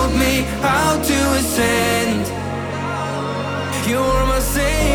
Showed me how to ascend. You're my savior.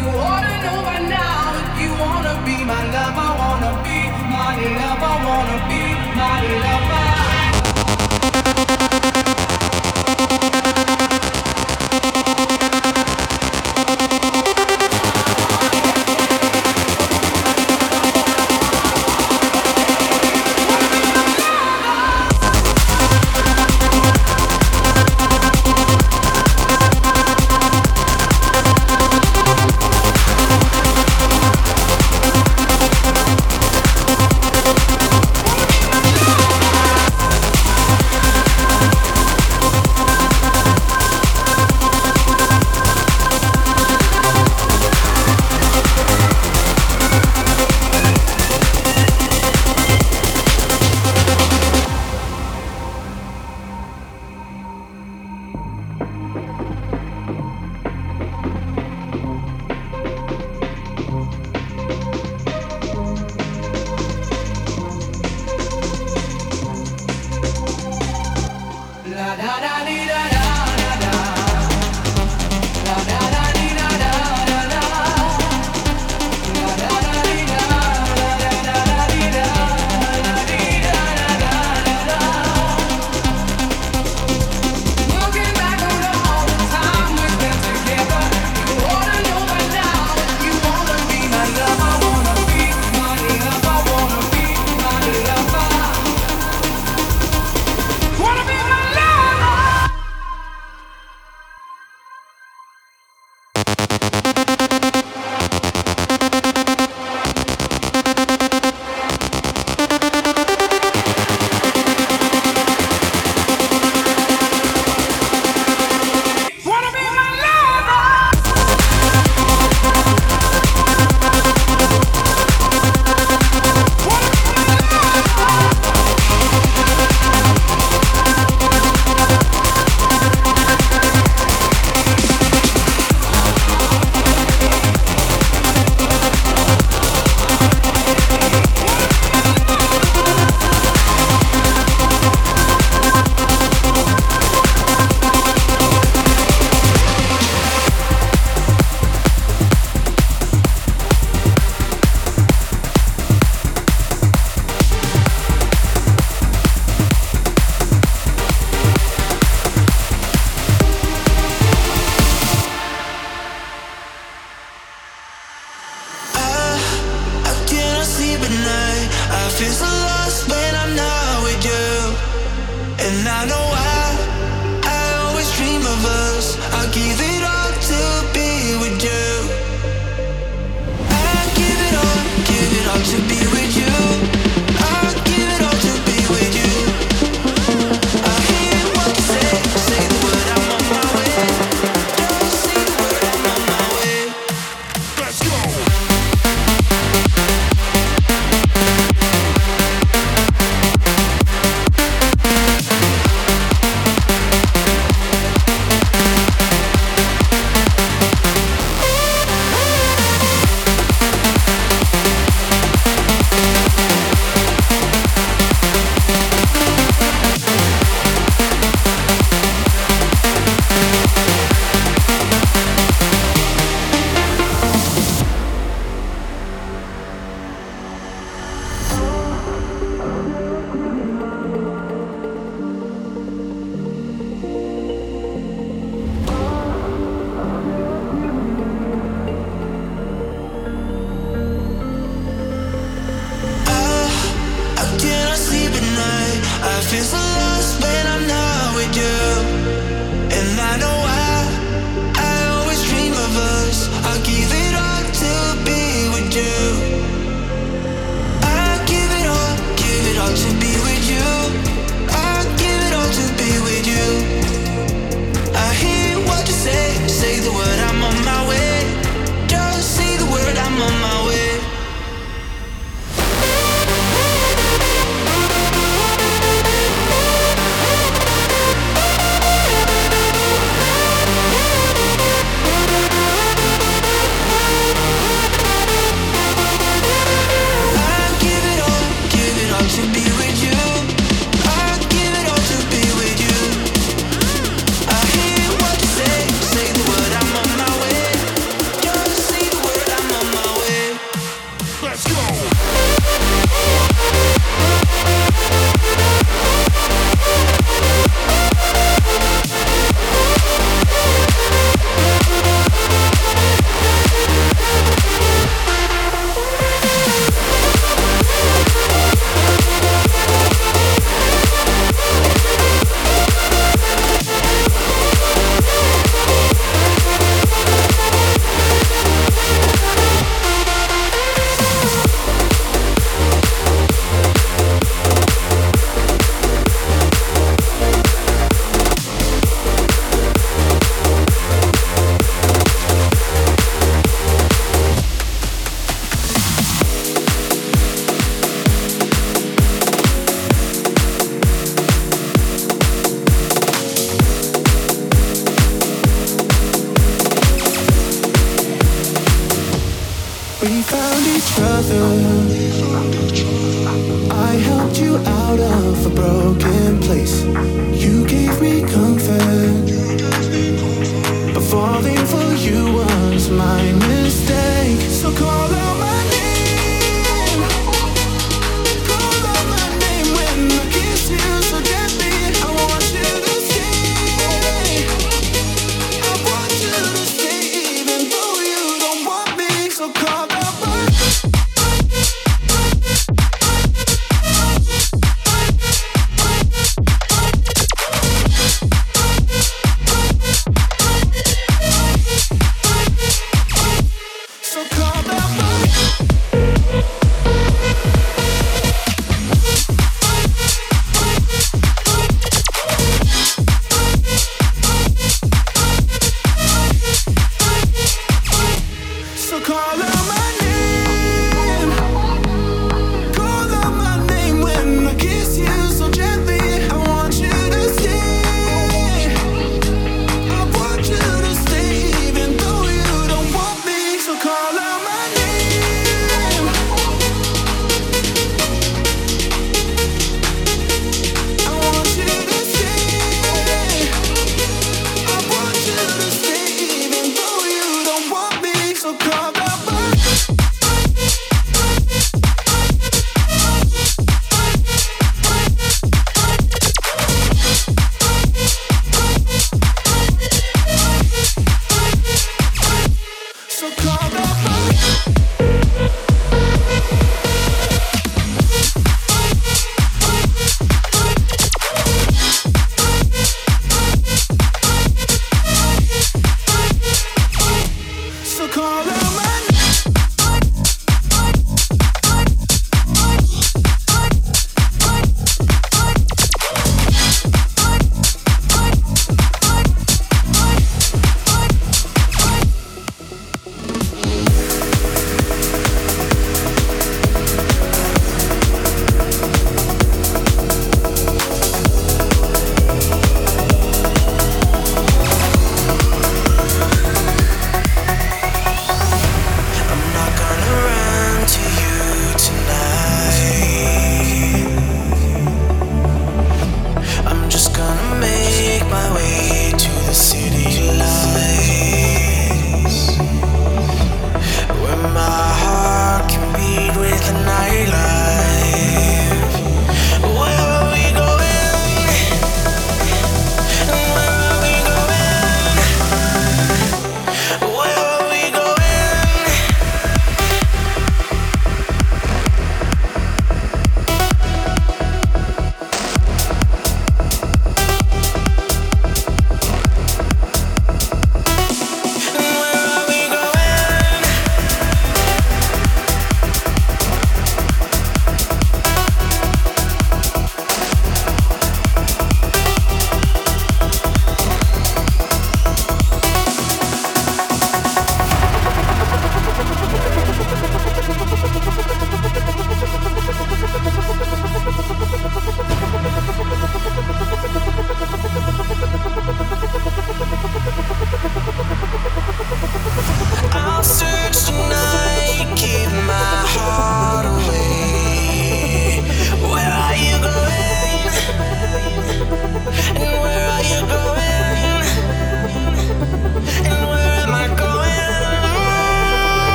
You wanna know right now you wanna be my lover, wanna be my lover, wanna be my lover. Found each other. I helped you out of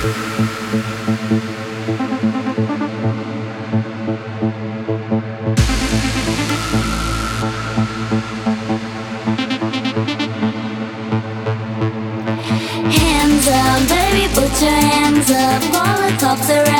Hands up, baby, put your hands up. All the cops around.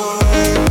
my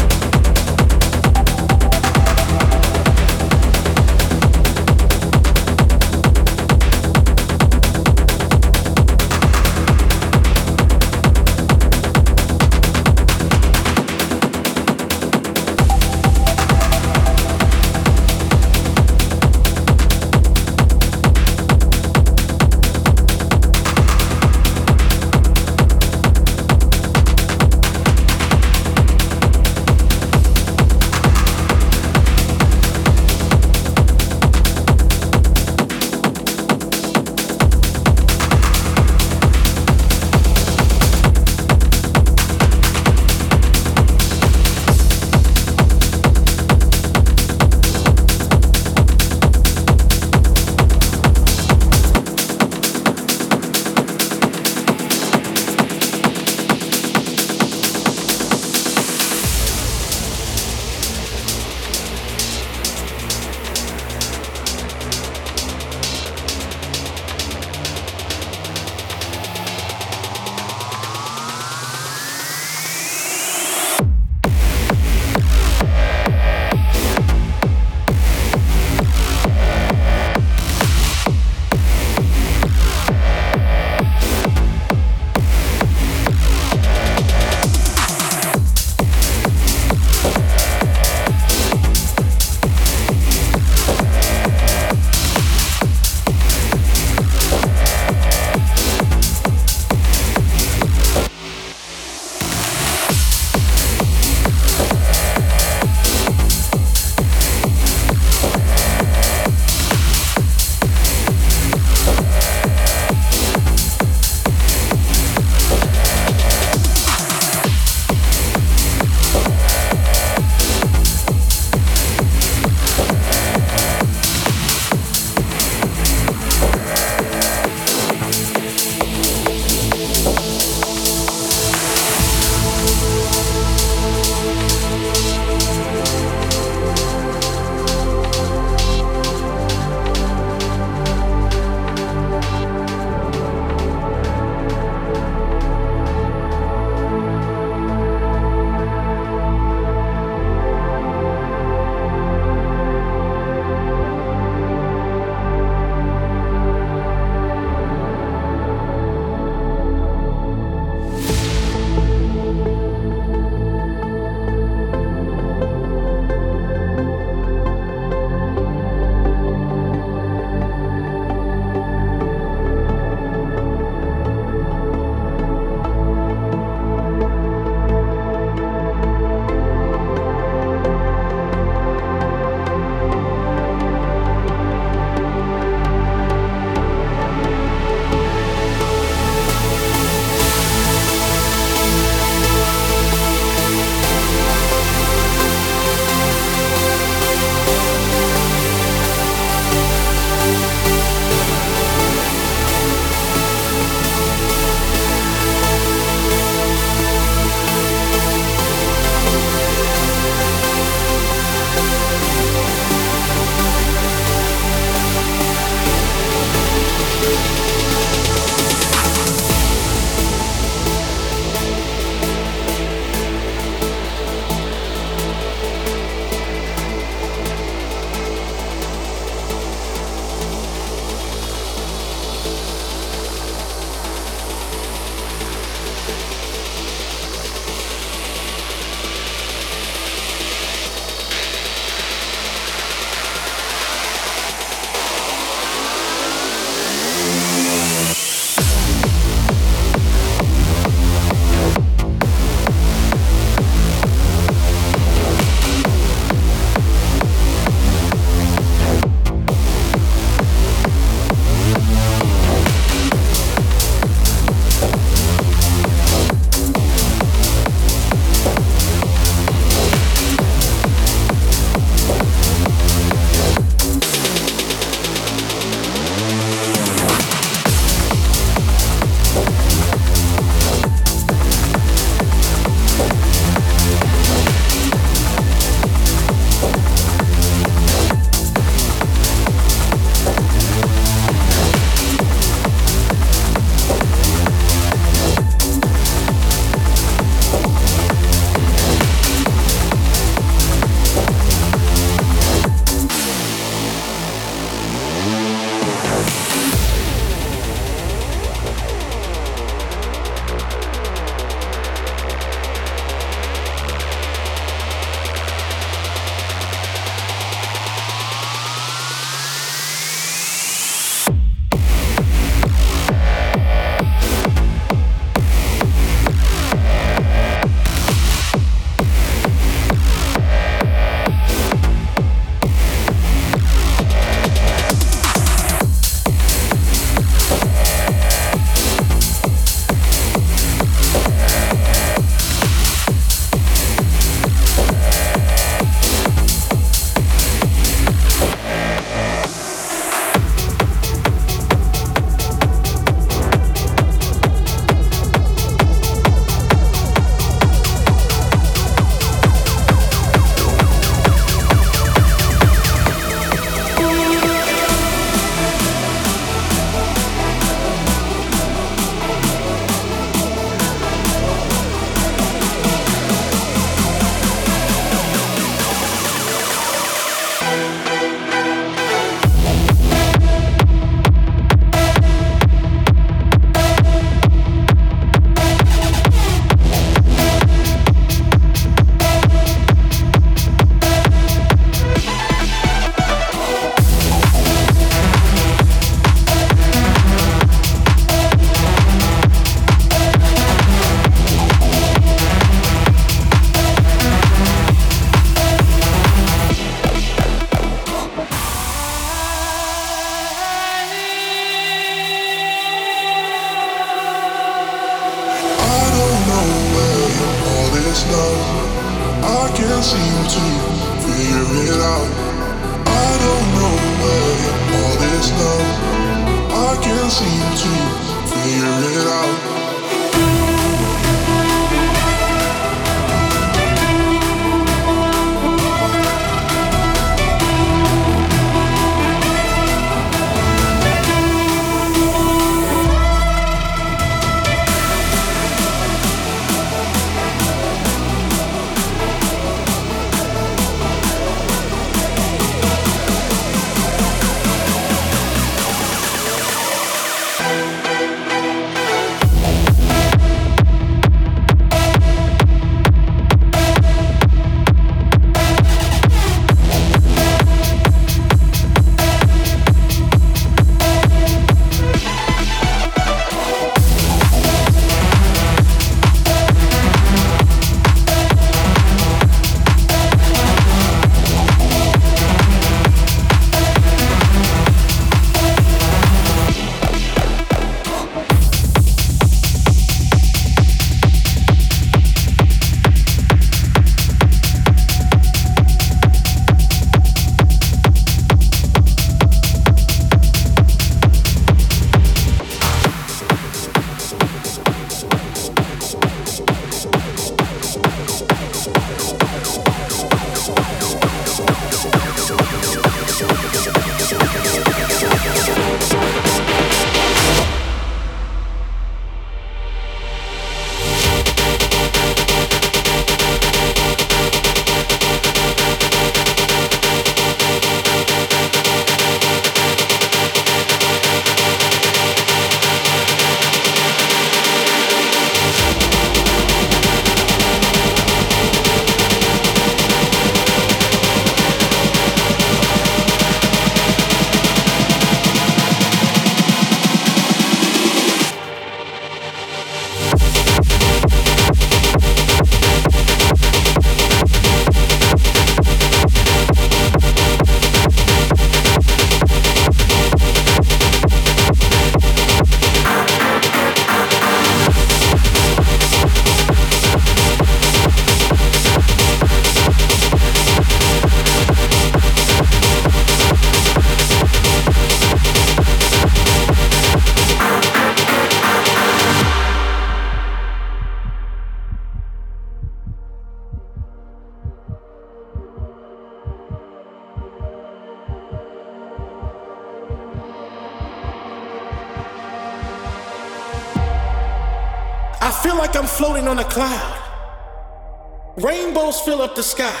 fill up the sky.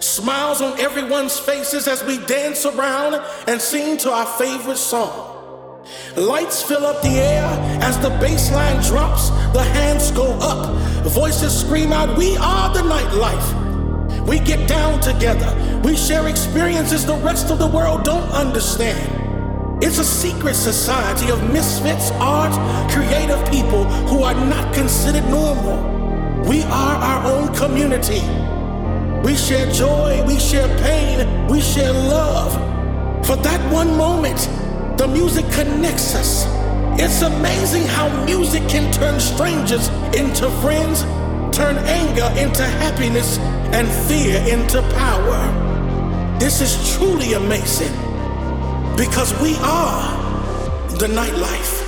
Smiles on everyone's faces as we dance around and sing to our favorite song. Lights fill up the air as the bass line drops, the hands go up, voices scream out, We are the nightlife. We get down together, we share experiences the rest of the world don't understand. It's a secret society of misfits, art, creative people who are not considered normal. We are our own community. We share joy, we share pain, we share love. For that one moment, the music connects us. It's amazing how music can turn strangers into friends, turn anger into happiness, and fear into power. This is truly amazing because we are the nightlife.